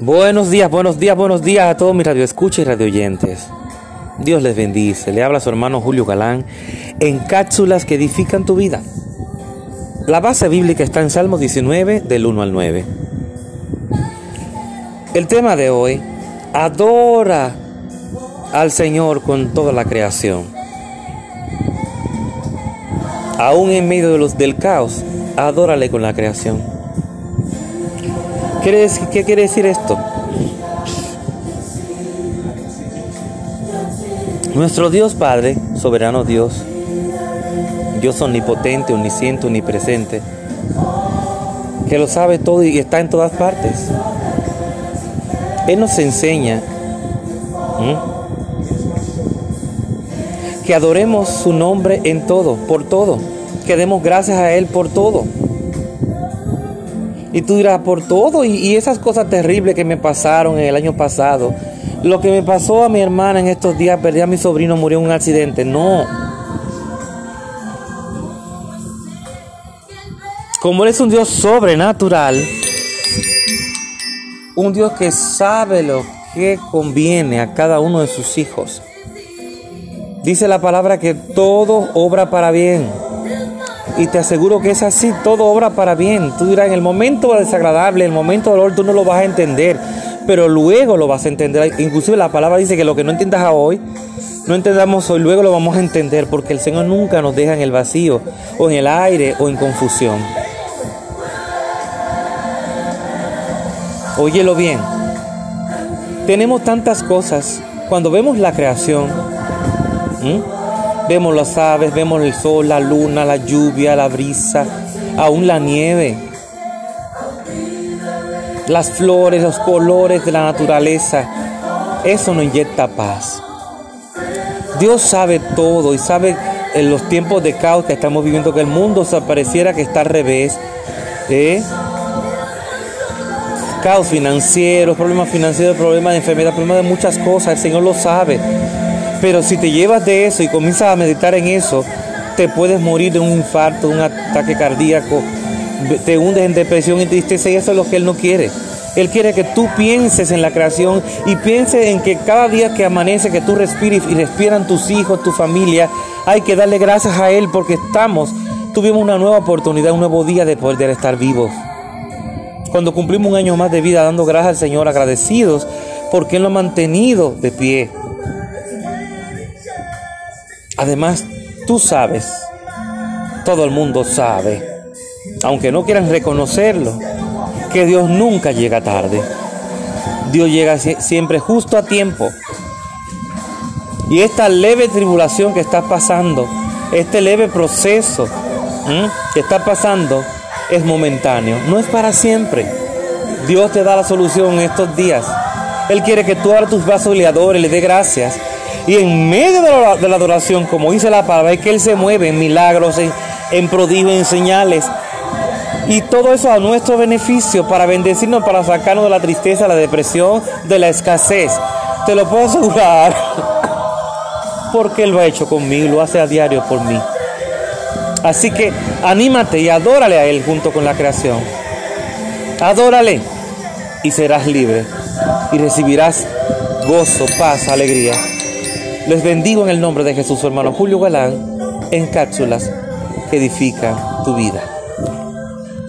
Buenos días, buenos días, buenos días a todos mis radioescuchas y radioyentes. Dios les bendice. Le habla su hermano Julio Galán en cápsulas que edifican tu vida. La base bíblica está en Salmos 19 del 1 al 9. El tema de hoy, adora al Señor con toda la creación. Aún en medio de los, del caos, adórale con la creación. ¿Qué quiere decir esto? Nuestro Dios Padre, soberano Dios, Dios omnipotente, omnisciente, omnipresente, que lo sabe todo y está en todas partes. Él nos enseña que adoremos su nombre en todo, por todo, que demos gracias a Él por todo. Y tú dirás, por todo, y, esas cosas terribles que me pasaron el año pasado, lo que me pasó a mi hermana en estos días, perdí a mi sobrino, murió en un accidente. No. Como Él es un Dios sobrenatural, un Dios que sabe lo que conviene a cada uno de sus hijos. Dice la palabra que todo obra para bien. Y te aseguro que es así, todo obra para bien. Tú dirás, en el momento desagradable, en el momento dolor, tú no lo vas a entender, pero luego lo vas a entender. Inclusive la palabra dice que lo que no entiendas hoy, no entendamos hoy, luego lo vamos a entender, porque el Señor nunca nos deja en el vacío, o en el aire, o en confusión. Óyelo bien. Tenemos tantas cosas. Cuando vemos la creación, Vemos las aves, vemos el sol, la luna, la lluvia, la brisa, aún la nieve. Las flores, los colores de la naturaleza. Eso nos inyecta paz. Dios sabe todo y sabe en los tiempos de caos que estamos viviendo que el mundo se pareciera que está al revés. ¿eh? Caos financiero, problemas financieros, problemas de enfermedad, problemas de muchas cosas. El Señor lo sabe. Pero si te llevas de eso y comienzas a meditar en eso, te puedes morir de un infarto, un ataque cardíaco, te hundes en depresión y tristeza y eso es lo que Él no quiere. Él quiere que tú pienses en la creación y pienses en que cada día que amanece, que tú respires y respiran tus hijos, tu familia, hay que darle gracias a Él porque estamos, tuvimos una nueva oportunidad, un nuevo día de poder estar vivos. Cuando cumplimos un año más de vida dando gracias al Señor, agradecidos porque Él lo ha mantenido de pie. Además, tú sabes, todo el mundo sabe, aunque no quieran reconocerlo, que Dios nunca llega tarde. Dios llega siempre justo a tiempo. Y esta leve tribulación que estás pasando, este leve proceso que está pasando, es momentáneo, no es para siempre. Dios te da la solución en estos días. Él quiere que tú abras tus brazos y le adores, le dé gracias y en medio de la, adoración, como dice la palabra, es que Él se mueve en milagros, en, en prodigios, en señales. Y todo eso a nuestro beneficio, para bendecirnos, para sacarnos de la tristeza, la depresión, de la escasez. Te lo puedo asegurar. Porque Él lo ha hecho conmigo, lo hace a diario por mí. Así que anímate y adórale a Él junto con la creación. Adórale y serás libre y recibirás gozo, paz, alegría. Les bendigo en el nombre de Jesús, hermano Julio Galán, en cápsulas que edifican tu vida.